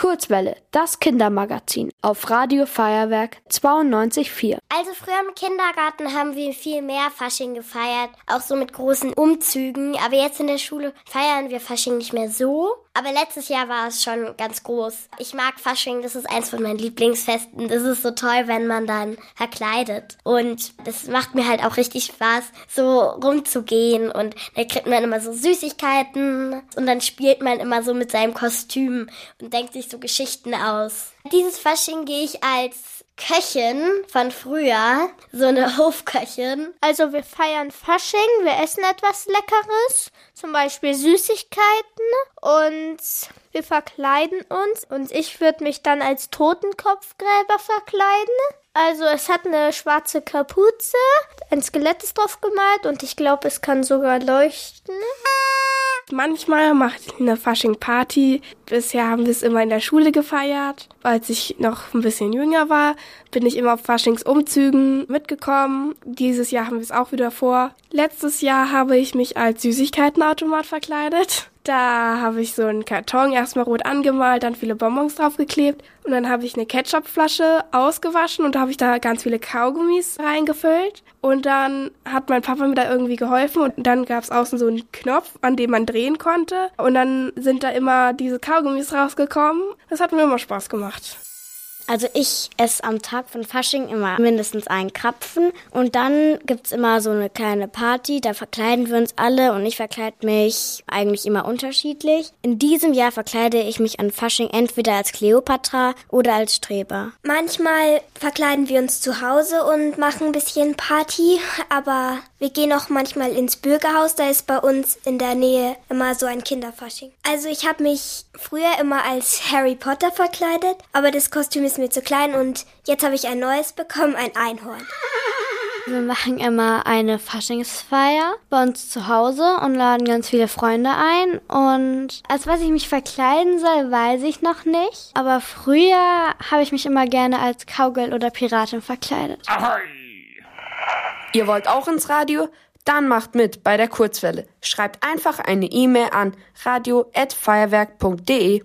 Kurzwelle, das Kindermagazin auf Radio Feuerwerk 92.4. Also früher im Kindergarten haben wir viel mehr Fasching gefeiert, auch so mit großen Umzügen. Aber jetzt in der Schule feiern wir Fasching nicht mehr so. Aber letztes Jahr war es schon ganz groß. Ich mag Fasching, das ist eins von meinen Lieblingsfesten. Das ist so toll, wenn man dann verkleidet. Und das macht mir halt auch richtig Spaß, so rumzugehen. Und da kriegt man immer so Süßigkeiten. Und dann spielt man immer so mit seinem Kostüm und denkt sich so Geschichten aus. Dieses Fasching gehe ich als Köchin von früher, so eine Hofköchin. Also wir feiern Fasching, wir essen etwas Leckeres, zum Beispiel Süßigkeiten und wir verkleiden uns und ich würde mich dann als Totenkopfgräber verkleiden. Also es hat eine schwarze Kapuze, ein Skelett ist drauf gemalt und ich glaube, es kann sogar leuchten. Manchmal macht eine Fasching-Party. Bisher haben wir es immer in der Schule gefeiert. Als ich noch ein bisschen jünger war, bin ich immer auf Faschingsumzügen mitgekommen. Dieses Jahr haben wir es auch wieder vor. Letztes Jahr habe ich mich als Süßigkeitenautomat verkleidet. Da habe ich so einen Karton erstmal rot angemalt, dann viele Bonbons draufgeklebt und dann habe ich eine Ketchupflasche ausgewaschen und da habe ich da ganz viele Kaugummis reingefüllt und dann hat mein Papa mir da irgendwie geholfen und dann gab es außen so einen Knopf, an dem man drehen konnte und dann sind da immer diese Kaugummis rausgekommen. Das hat mir immer Spaß gemacht. Also ich esse am Tag von Fasching immer mindestens einen Krapfen und dann gibt's immer so eine kleine Party, da verkleiden wir uns alle und ich verkleide mich eigentlich immer unterschiedlich. In diesem Jahr verkleide ich mich an Fasching entweder als Kleopatra oder als Streber. Manchmal verkleiden wir uns zu Hause und machen ein bisschen Party, aber wir gehen auch manchmal ins Bürgerhaus, da ist bei uns in der Nähe immer so ein Kinderfasching. Also ich habe mich früher immer als Harry Potter verkleidet, aber das Kostüm ist mir zu klein und jetzt habe ich ein neues bekommen, ein Einhorn. Wir machen immer eine Faschingsfeier bei uns zu Hause und laden ganz viele Freunde ein. Und als was ich mich verkleiden soll, weiß ich noch nicht. Aber früher habe ich mich immer gerne als Cowgirl oder Piratin verkleidet. Ahoi! Ihr wollt auch ins Radio? Dann macht mit bei der Kurzwelle. Schreibt einfach eine E-Mail an radio@feuerwerk.de.